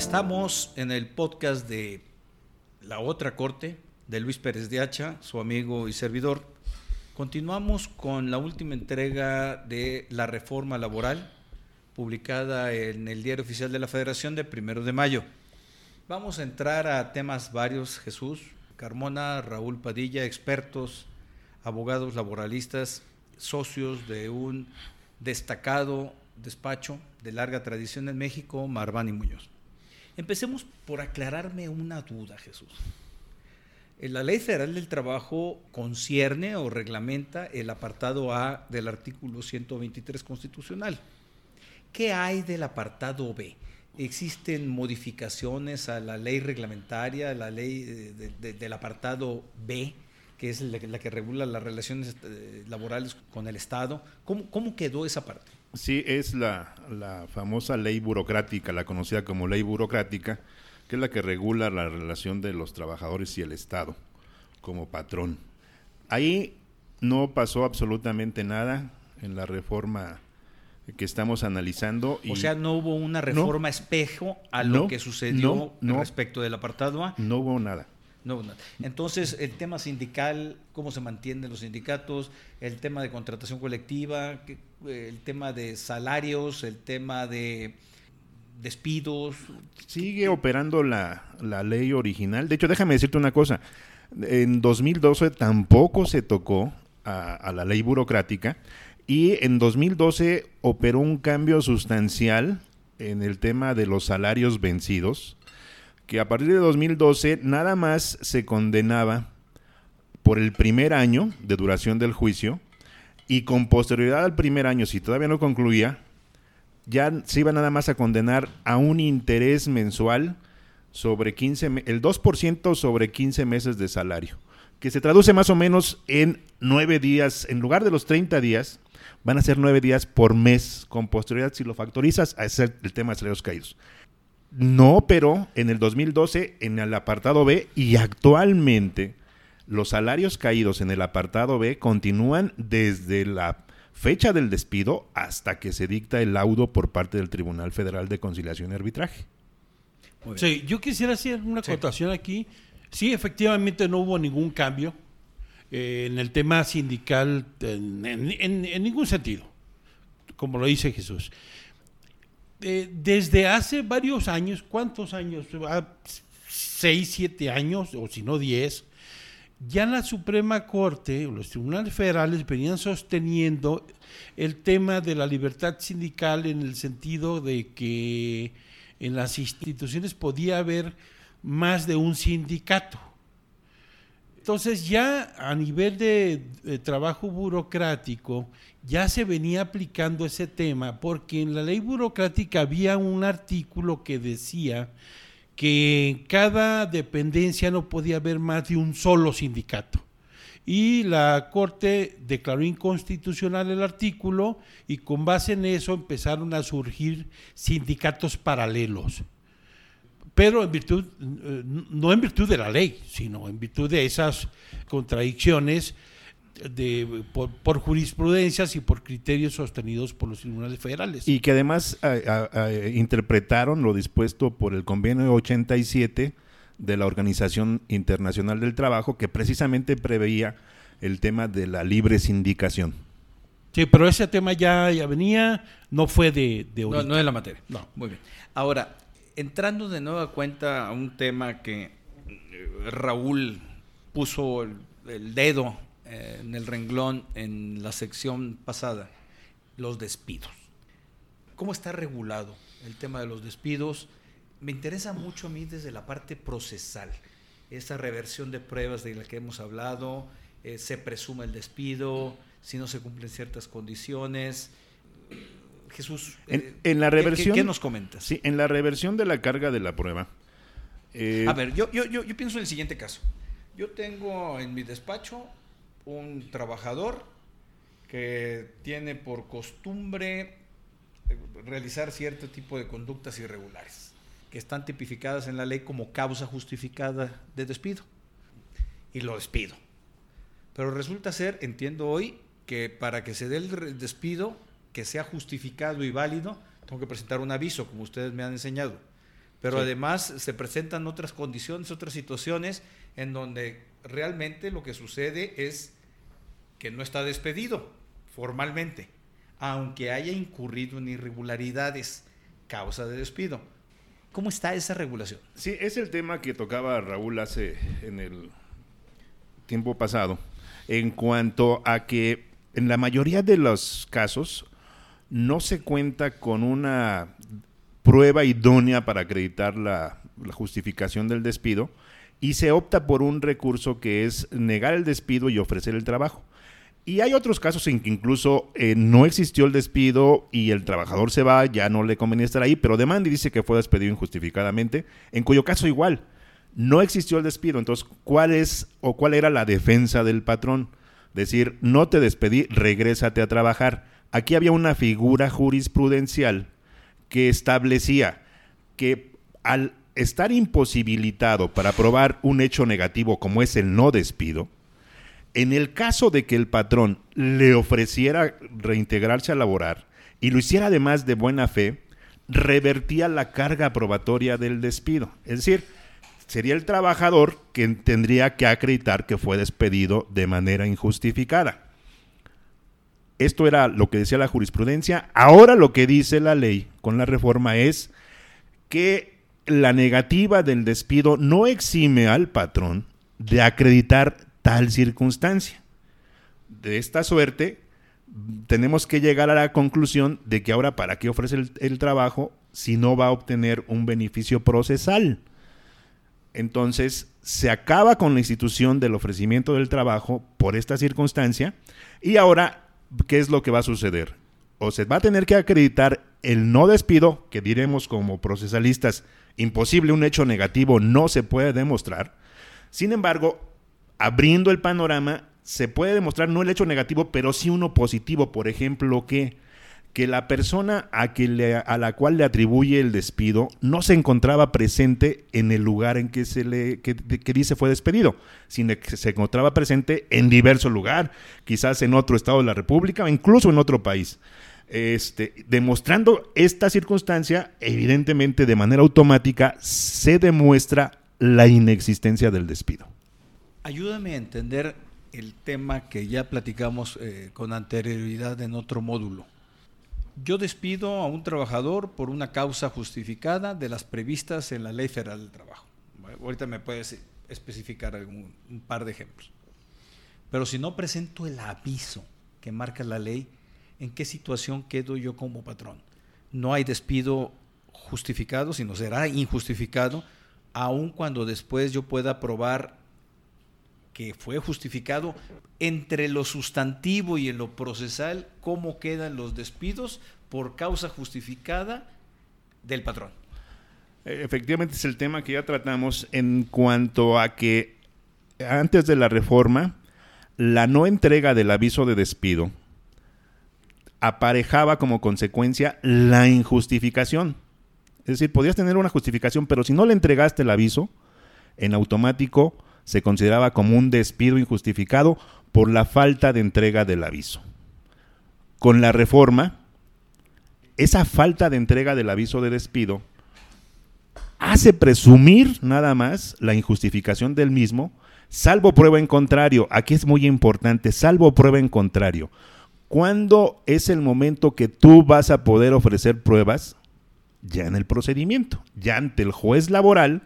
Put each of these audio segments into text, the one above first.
Estamos en el podcast de La Otra Corte de Luis Pérez de Hacha, su amigo y servidor. Continuamos con la última entrega de la reforma laboral publicada en el Diario Oficial de la Federación de primero de mayo. Vamos a entrar a temas varios, Jesús, Carmona, Raúl Padilla, expertos, abogados laboralistas, socios de un destacado despacho de larga tradición en México, Marván y Muñoz. Empecemos por aclararme una duda, Jesús. La Ley Federal del Trabajo concierne o reglamenta el apartado A del artículo 123 constitucional. ¿Qué hay del apartado B? ¿Existen modificaciones a la ley reglamentaria, a la ley del apartado B, que es la, que regula las relaciones eh, laborales con el Estado? ¿Cómo, cómo quedó esa parte? Sí, es la, la, famosa ley burocrática, la conocida como ley burocrática, que es la que regula la relación de los trabajadores y el Estado como patrón. Ahí no pasó absolutamente nada en la reforma que estamos analizando. o sea, no hubo una reforma espejo a lo que sucedió respecto del apartado A. No hubo nada. No, nada. Entonces, el tema sindical, cómo se mantienen los sindicatos, el tema de contratación colectiva, el tema de salarios, el tema de despidos. Sigue operando la, la ley original. De hecho, déjame decirte una cosa. En 2012 tampoco se tocó a, a la ley burocrática y en 2012 operó un cambio sustancial en el tema de los salarios vencidos, que a partir de 2012 nada más se condenaba por el primer año de duración del juicio y con posterioridad al primer año, si todavía no concluía, ya se iba nada más a condenar a un interés mensual sobre 15, el 2% sobre 15 meses de salario, que se traduce más o menos en 9 días, en lugar de los 30 días, van a ser nueve días por mes con posterioridad si lo factorizas a ser el tema de salarios caídos. No, pero en el 2012 en el apartado B y actualmente los salarios caídos en el apartado B continúan desde la fecha del despido hasta que se dicta el laudo por parte del Tribunal Federal de Conciliación y Arbitraje. Sí, yo quisiera hacer una acotación aquí. Sí, efectivamente no hubo ningún cambio eh, en el tema sindical en, ningún sentido, como lo dice Jesús. Eh, desde hace varios años, ¿cuántos años? Ah, seis, siete años, o si no diez, ya la Suprema Corte, los tribunales federales venían sosteniendo el tema de la libertad sindical en el sentido de que en las instituciones podía haber más de un sindicato. Entonces ya a nivel de, trabajo burocrático ya se venía aplicando ese tema porque en la ley burocrática había un artículo que decía que en cada dependencia no podía haber más de un solo sindicato. Y la Corte declaró inconstitucional el artículo y con base en eso empezaron a surgir sindicatos paralelos pero en virtud, eh, no en virtud de la ley, sino en virtud de esas contradicciones de, por, jurisprudencias y por criterios sostenidos por los tribunales federales. Y que además interpretaron lo dispuesto por el convenio 87 de la Organización Internacional del Trabajo, que precisamente preveía el tema de la libre sindicación. Sí, pero ese tema ya, ya venía, no fue de... de no, no es la materia. No. Muy bien. Ahora, entrando de nueva cuenta a un tema que eh, Raúl puso el, dedo eh, en el renglón en la sección pasada, los despidos. ¿Cómo está regulado el tema de los despidos? Me interesa mucho a mí desde la parte procesal, esa reversión de pruebas de la que hemos hablado, eh, se presume el despido, si no se cumplen ciertas condiciones, Jesús, en, eh, la reversión, ¿qué, nos comentas? Sí, en la reversión de la carga de la prueba. Eh, a ver, yo, yo, yo, pienso en el siguiente caso. Yo tengo en mi despacho un trabajador que tiene por costumbre eh, realizar cierto tipo de conductas irregulares, que están tipificadas en la ley como causa justificada de despido. Y lo despido. Pero resulta ser, entiendo hoy, que para que se dé el despido que sea justificado y válido, tengo que presentar un aviso, como ustedes me han enseñado. Pero además se presentan otras condiciones, otras situaciones en donde realmente lo que sucede es que no está despedido formalmente, aunque haya incurrido en irregularidades causa de despido. ¿Cómo está esa regulación? Sí, es el tema que tocaba Raúl hace en el tiempo pasado, en cuanto a que en la mayoría de los casos no se cuenta con una prueba idónea para acreditar la, justificación del despido y se opta por un recurso que es negar el despido y ofrecer el trabajo. Y hay otros casos en que incluso eh, no existió el despido y el trabajador se va, ya no le convenía estar ahí, pero demanda y dice que fue despedido injustificadamente, en cuyo caso igual, no existió el despido. Entonces, ¿cuál es o cuál era la defensa del patrón? Decir, no te despedí, regrésate a trabajar. Aquí había una figura jurisprudencial que establecía que al estar imposibilitado para probar un hecho negativo como es el no despido, en el caso de que el patrón le ofreciera reintegrarse a laborar y lo hiciera además de buena fe, revertía la carga probatoria del despido. Es decir, sería el trabajador quien tendría que acreditar que fue despedido de manera injustificada. Esto era lo que decía la jurisprudencia. Ahora lo que dice la ley con la reforma es que la negativa del despido no exime al patrón de acreditar tal circunstancia. De esta suerte, tenemos que llegar a la conclusión de que ahora, ¿para qué ofrece el, trabajo si no va a obtener un beneficio procesal? Entonces, se acaba con la institución del ofrecimiento del trabajo por esta circunstancia y ahora ¿qué es lo que va a suceder? O se va a tener que acreditar el no despido, que diremos como procesalistas, imposible, un hecho negativo no se puede demostrar. Sin embargo, abriendo el panorama, se puede demostrar no el hecho negativo, pero sí uno positivo. Por ejemplo, que que la persona a, que le, a la cual le atribuye el despido no se encontraba presente en el lugar en que se le que, dice fue despedido, sino que se encontraba presente en diverso lugar, quizás en otro estado de la República o incluso en otro país. Este, demostrando esta circunstancia, evidentemente de manera automática se demuestra la inexistencia del despido. Ayúdame a entender el tema que ya platicamos eh, con anterioridad en otro módulo yo despido a un trabajador por una causa justificada de las previstas en la Ley Federal del Trabajo. ahorita me puedes especificar algún, un par de ejemplos. Pero si no presento el aviso que marca la ley, ¿en qué situación quedo yo como patrón? No hay despido justificado, sino será injustificado, aun cuando después yo pueda probar que fue justificado entre lo sustantivo y en lo procesal, cómo quedan los despidos por causa justificada del patrón. E, efectivamente es el tema que ya tratamos en cuanto a que antes de la reforma, la no entrega del aviso de despido aparejaba como consecuencia la injustificación. Es decir, podías tener una justificación, pero si no le entregaste el aviso, en automático se consideraba como un despido injustificado por la falta de entrega del aviso. Con la reforma, esa falta de entrega del aviso de despido hace presumir nada más la injustificación del mismo, salvo prueba en contrario. Aquí es muy importante, salvo prueba en contrario. ¿Cuándo es el momento que tú vas a poder ofrecer pruebas? Ya en el procedimiento, ya ante el juez laboral,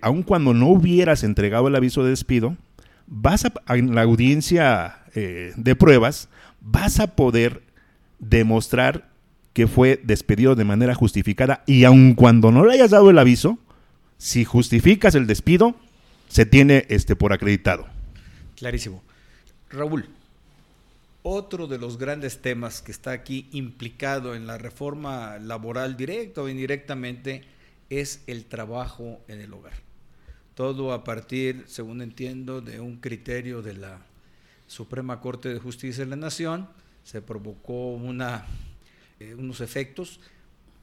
aun cuando no hubieras entregado el aviso de despido, vas a, en la audiencia eh, de pruebas, vas a poder demostrar que fue despedido de manera justificada y aun cuando no le hayas dado el aviso, si justificas el despido, se tiene este por acreditado. Clarísimo. Raúl, otro de los grandes temas que está aquí implicado en la reforma laboral directa o indirectamente es el trabajo en el hogar todo a partir, según entiendo, de un criterio de la Suprema Corte de Justicia de la Nación, se provocó una, eh, unos efectos,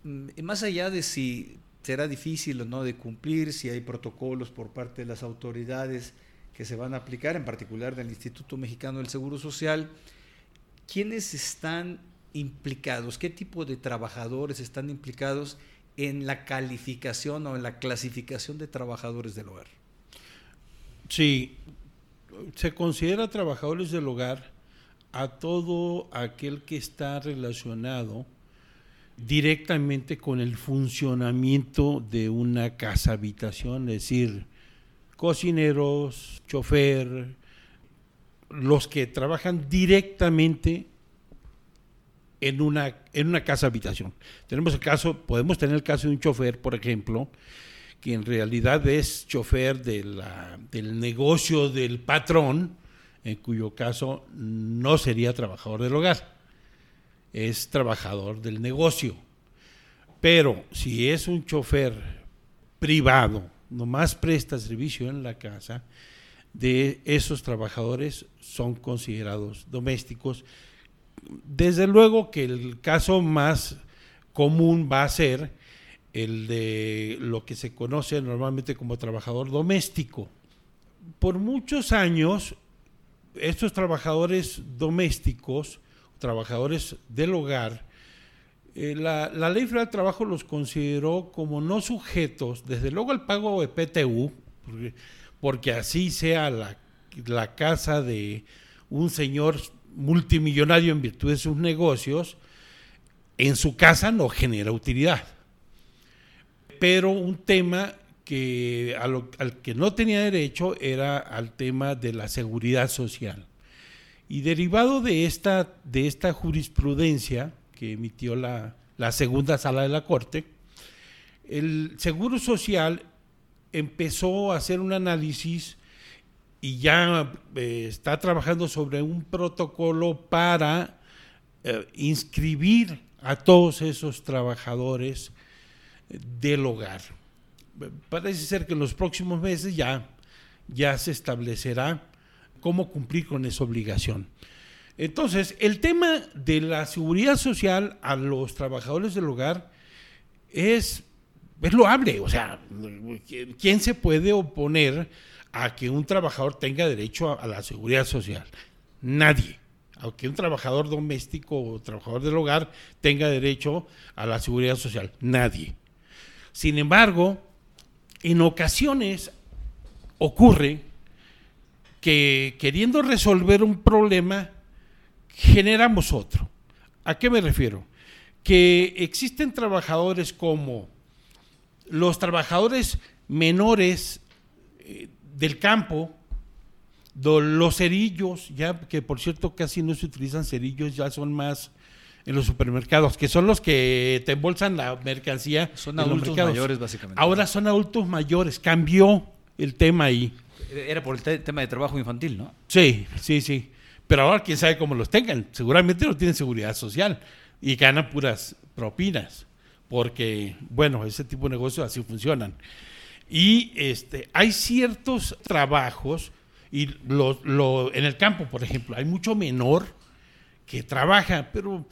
mm, más allá de si será difícil o no de cumplir, si hay protocolos por parte de las autoridades que se van a aplicar, en particular del Instituto Mexicano del Seguro Social, ¿quiénes están implicados? ¿Qué tipo de trabajadores están implicados en la calificación o en la clasificación de trabajadores del hogar. Sí, se considera trabajadores del hogar a todo aquel que está relacionado directamente con el funcionamiento de una casa habitación, es decir, cocineros, chofer, los que trabajan directamente en una, en una casa habitación. Tenemos el caso, podemos tener el caso de un chofer, por ejemplo, que en realidad es chofer de del negocio del patrón, en cuyo caso no sería trabajador del hogar, es trabajador del negocio. Pero si es un chofer privado, nomás presta servicio en la casa, de esos trabajadores son considerados domésticos. Desde luego que el caso más común va a ser el de lo que se conoce normalmente como trabajador doméstico. Por muchos años, estos trabajadores domésticos, trabajadores del hogar, eh, la, ley federal del trabajo los consideró como no sujetos, desde luego al pago de PTU, porque, así sea la, la casa de un señor multimillonario en virtud de sus negocios, en su casa no genera utilidad. Pero un tema que al que no tenía derecho era al tema de la seguridad social. Y derivado de esta, de esta jurisprudencia que emitió la, la segunda sala de la Corte, el Seguro Social empezó a hacer un análisis y ya eh, está trabajando sobre un protocolo para eh, inscribir a todos esos trabajadores del hogar. Parece ser que en los próximos meses ya, ya se establecerá cómo cumplir con esa obligación. Entonces, el tema de la seguridad social a los trabajadores del hogar es, es loable. O sea, ¿quién se puede oponer a que un trabajador tenga derecho a, la seguridad social. Nadie. Aunque un trabajador doméstico o trabajador del hogar tenga derecho a la seguridad social. Nadie. Sin embargo, en ocasiones ocurre que queriendo resolver un problema, generamos otro. ¿A qué me refiero? Que existen trabajadores como los trabajadores menores eh, del campo, los cerillos, ya que por cierto casi no se utilizan cerillos, ya son más en los supermercados, que son los que te embolsan la mercancía. Son adultos mayores, básicamente. Ahora son adultos mayores, cambió el tema ahí. Era por el tema de trabajo infantil, ¿no? Sí, sí, sí. Pero ahora quién sabe cómo los tengan. Seguramente no tienen seguridad social y ganan puras propinas, porque, bueno, ese tipo de negocios así funcionan. Y este, hay ciertos trabajos, y lo, en el campo, por ejemplo, hay mucho menor que trabaja, pero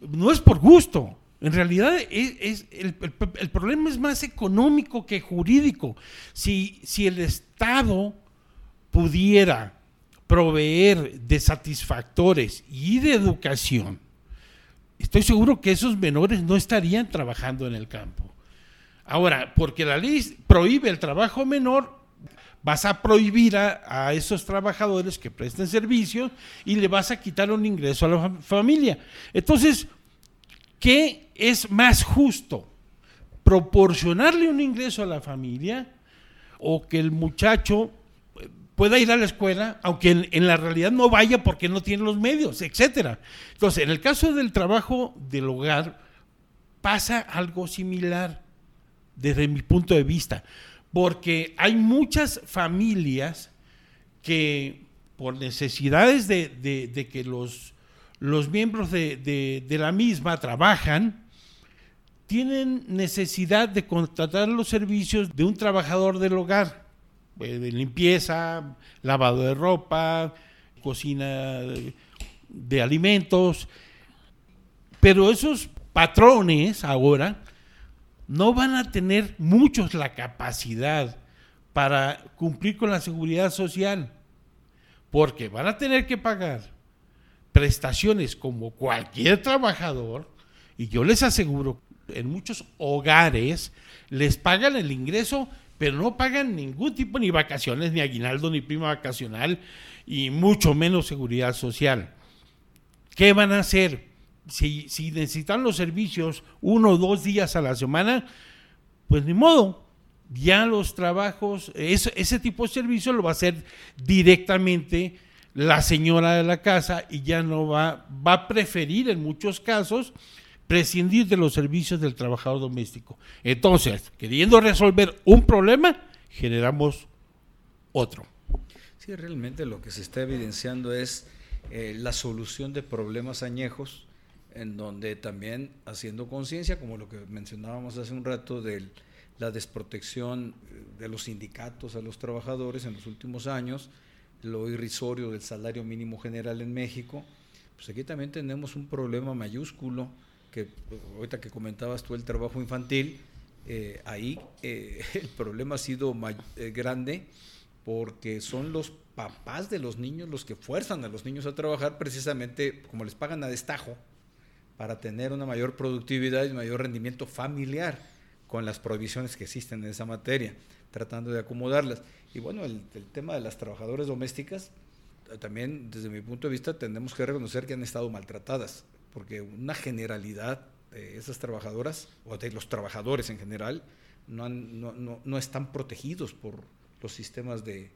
no es por gusto. En realidad es, el, problema es más económico que jurídico. Si, si el Estado pudiera proveer de satisfactores y de educación, estoy seguro que esos menores no estarían trabajando en el campo. Ahora, porque la ley prohíbe el trabajo menor, vas a prohibir a, esos trabajadores que presten servicio y le vas a quitar un ingreso a la familia. Entonces, ¿qué es más justo? ¿Proporcionarle un ingreso a la familia o que el muchacho pueda ir a la escuela, aunque en, en, la realidad no vaya porque no tiene los medios, etcétera. Entonces, en el caso del trabajo del hogar, pasa algo similar desde mi punto de vista, porque hay muchas familias que por necesidades de, que los, los miembros de, la misma trabajan, tienen necesidad de contratar los servicios de un trabajador del hogar, eh, de limpieza, lavado de ropa, cocina de alimentos, pero esos patrones ahora no van a tener muchos la capacidad para cumplir con la seguridad social, porque van a tener que pagar prestaciones como cualquier trabajador, y yo les aseguro, En muchos hogares les pagan el ingreso, pero no pagan ningún tipo ni vacaciones, ni aguinaldo, ni prima vacacional, y mucho menos seguridad social. ¿Qué van a hacer? Si, si necesitan los servicios uno o dos días a la semana, pues ni modo, ya los trabajos, ese, tipo de servicio lo va a hacer directamente la señora de la casa y ya no va, va a preferir en muchos casos prescindir de los servicios del trabajador doméstico. Entonces, queriendo resolver un problema, generamos otro. Sí, realmente lo que se está evidenciando es eh, la solución de problemas añejos, en donde también haciendo conciencia, como lo que mencionábamos hace un rato de la desprotección de los sindicatos a los trabajadores en los últimos años, lo irrisorio del salario mínimo general en México, pues aquí también tenemos un problema mayúsculo, que ahorita que comentabas tú el trabajo infantil, eh, ahí eh, el problema ha sido eh, grande porque son los papás de los niños los que fuerzan a los niños a trabajar precisamente como les pagan a destajo para tener una mayor productividad y mayor rendimiento familiar con las prohibiciones que existen en esa materia, tratando de acomodarlas. Y bueno, el, tema de las trabajadoras domésticas, también desde mi punto de vista tenemos que reconocer que han estado maltratadas, porque una generalidad de esas trabajadoras, o de los trabajadores en general, no, no, no, están protegidos por los sistemas de,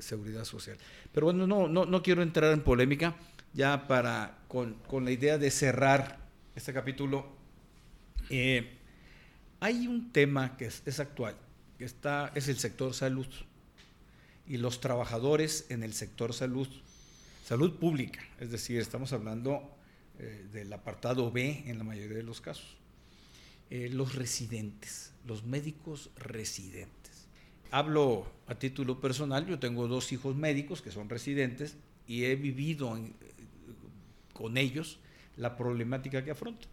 seguridad social. Pero bueno, no, no, no quiero entrar en polémica, ya para, con, con la idea de cerrar este capítulo. Eh, hay un tema que es, es actual, que está, es el sector salud y los trabajadores en el sector salud, salud pública, es decir, estamos hablando eh, del apartado B en la mayoría de los casos. Eh, los residentes, los médicos residentes. Hablo a título personal, yo tengo dos hijos médicos que son residentes y he vivido con ellos la problemática que afrontan.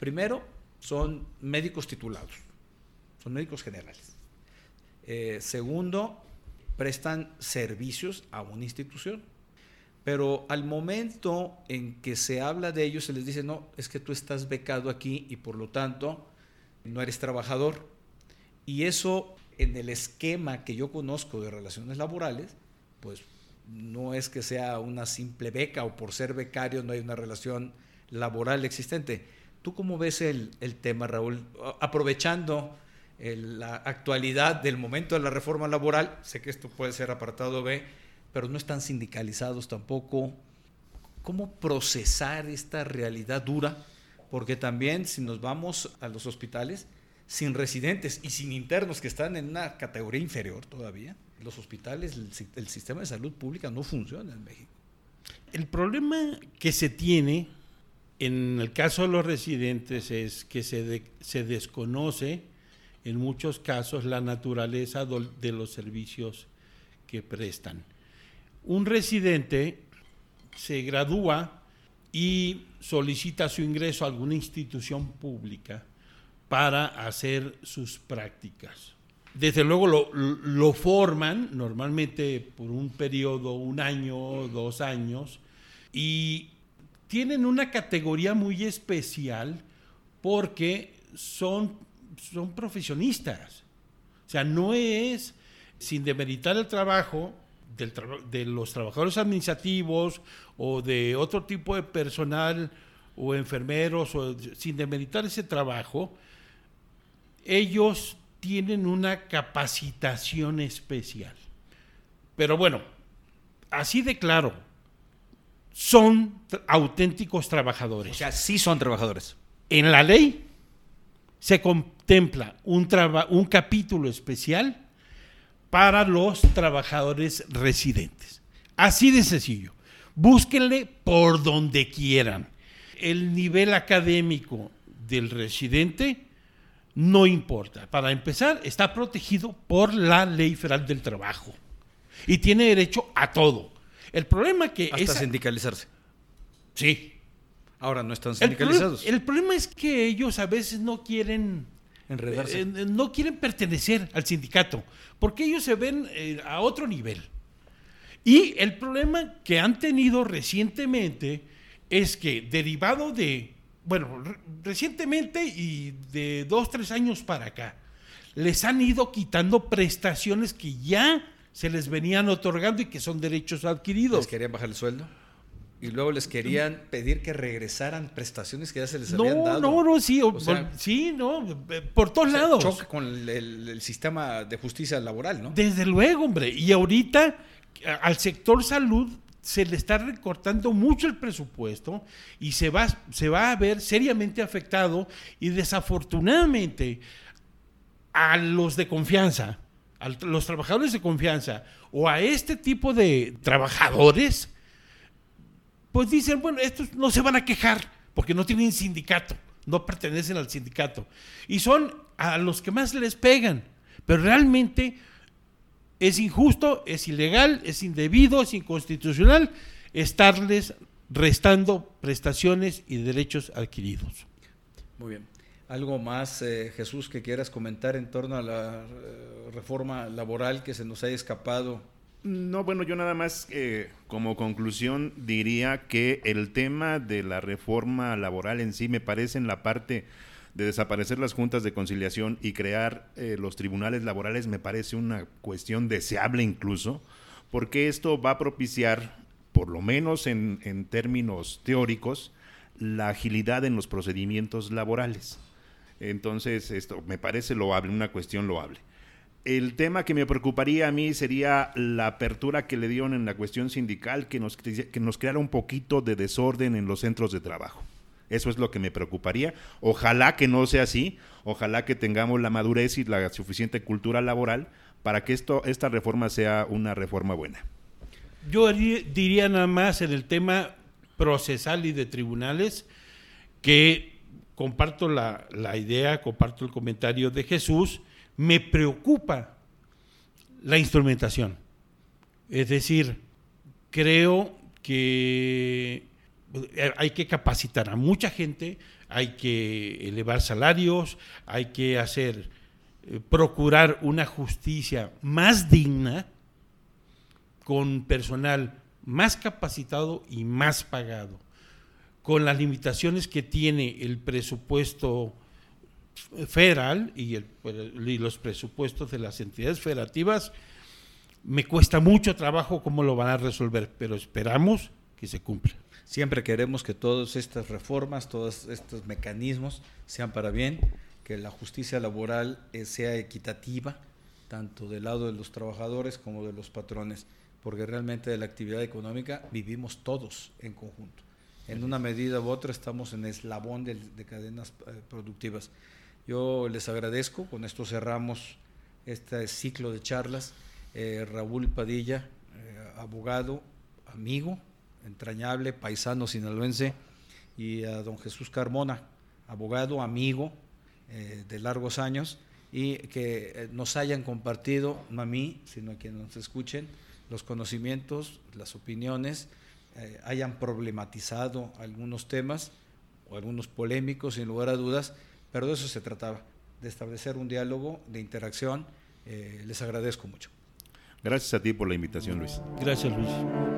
Primero, son médicos titulados, son médicos generales. Eh, segundo, prestan servicios a una institución. Pero al momento en que se habla de ellos, se les dice, no, es que tú estás becado aquí y por lo tanto no eres trabajador. Y eso en el esquema que yo conozco de relaciones laborales, pues no es que sea una simple beca o por ser becario no hay una relación laboral existente. ¿Tú cómo ves el, el tema, Raúl? Aprovechando la actualidad del momento de la reforma laboral, sé que esto puede ser apartado B, pero no están sindicalizados tampoco. ¿Cómo procesar esta realidad dura? Porque también si nos vamos a los hospitales, sin residentes y sin internos que están en una categoría inferior todavía, los hospitales, el, sistema de salud pública no funciona en México. El problema que se tiene en el caso de los residentes es que se desconoce en muchos casos la naturaleza de los servicios que prestan. Un residente se gradúa y solicita su ingreso a alguna institución pública para hacer sus prácticas. Desde luego lo, forman normalmente por un periodo, un año, dos años, y tienen una categoría muy especial porque son son profesionistas. O sea, no es sin demeritar el trabajo de los trabajadores administrativos o de otro tipo de personal o enfermeros, o, sin demeritar ese trabajo, ellos tienen una capacitación especial. Pero bueno, así de claro, son auténticos trabajadores. O sea, sí son trabajadores. En la ley se contempla un, un capítulo especial para los trabajadores residentes. Así de sencillo. Búsquenle por donde quieran. El nivel académico del residente no importa. Para empezar, está protegido por la Ley Federal del Trabajo y tiene derecho a todo. El problema que hasta sindicalizarse. Sí, Ahora no están sindicalizados. El, problema es que ellos a veces no quieren enredarse. Eh, no quieren pertenecer al sindicato, porque ellos se ven eh, a otro nivel. Y el problema que han tenido recientemente es que derivado de bueno, recientemente y de dos, tres años para acá, les han ido quitando prestaciones que ya se les venían otorgando y que son derechos adquiridos. ¿Les querían bajar el sueldo? Y luego les querían pedir que regresaran prestaciones que ya se les no, habían dado. No, no, sí, sí, no, por todos lados. Choca con el, sistema de justicia laboral, ¿no? Desde luego, hombre. Y ahorita al sector salud se le está recortando mucho el presupuesto y se va, se va a ver seriamente afectado y desafortunadamente a los de confianza, a los trabajadores de confianza o a este tipo de trabajadores, pues dicen, bueno, estos no se van a quejar porque no tienen sindicato, no pertenecen al sindicato. Y son a los que más les pegan, pero realmente es injusto, es ilegal, es indebido, es inconstitucional estarles restando prestaciones y derechos adquiridos. Muy bien. ¿Algo más, eh, Jesús, que quieras comentar en torno a la eh, reforma laboral que se nos haya escapado? No, bueno, yo nada más eh, como conclusión diría que el tema de la reforma laboral en sí me parece en la parte de desaparecer las juntas de conciliación y crear eh, los tribunales laborales me parece una cuestión deseable incluso, porque esto va a propiciar, por lo menos en, en términos teóricos, la agilidad en los procedimientos laborales. Entonces, esto me parece loable, una cuestión loable. El tema que me preocuparía a mí sería la apertura que le dieron en la cuestión sindical, que nos, que nos creara un poquito de desorden en los centros de trabajo. Eso es lo que me preocuparía. Ojalá que no sea así, ojalá que tengamos la madurez y la suficiente cultura laboral para que esto, esta reforma sea una reforma buena. Yo diría nada más en el tema procesal y de tribunales que comparto la, la idea, comparto el comentario de Jesús, me preocupa la instrumentación. Es decir, creo que hay que capacitar a mucha gente, hay que elevar salarios, hay que hacer, eh, procurar una justicia más digna, con personal más capacitado y más pagado. Con las limitaciones que tiene el presupuesto federal y, y los presupuestos de las entidades federativas, me cuesta mucho trabajo cómo lo van a resolver, pero esperamos que se cumpla. Siempre queremos que todas estas reformas, todos estos mecanismos sean para bien, que la justicia laboral eh, sea equitativa, tanto del lado de los trabajadores como de los patrones, porque realmente de la actividad económica vivimos todos en conjunto. En una medida u otra estamos en eslabón de, cadenas eh, productivas. Yo les agradezco, con esto cerramos este ciclo de charlas. Eh, Raúl Padilla, abogado, amigo, entrañable, paisano sinaloense, y a don Jesús Carmona, abogado, amigo eh, de largos años, y que eh, nos hayan compartido, no a mí, sino a quienes nos escuchen, los conocimientos, las opiniones, eh, hayan problematizado algunos temas o algunos polémicos, sin lugar a dudas, pero de eso se trataba, de establecer un diálogo, de interacción. les agradezco mucho. Gracias a ti por la invitación, Luis. Gracias, Luis.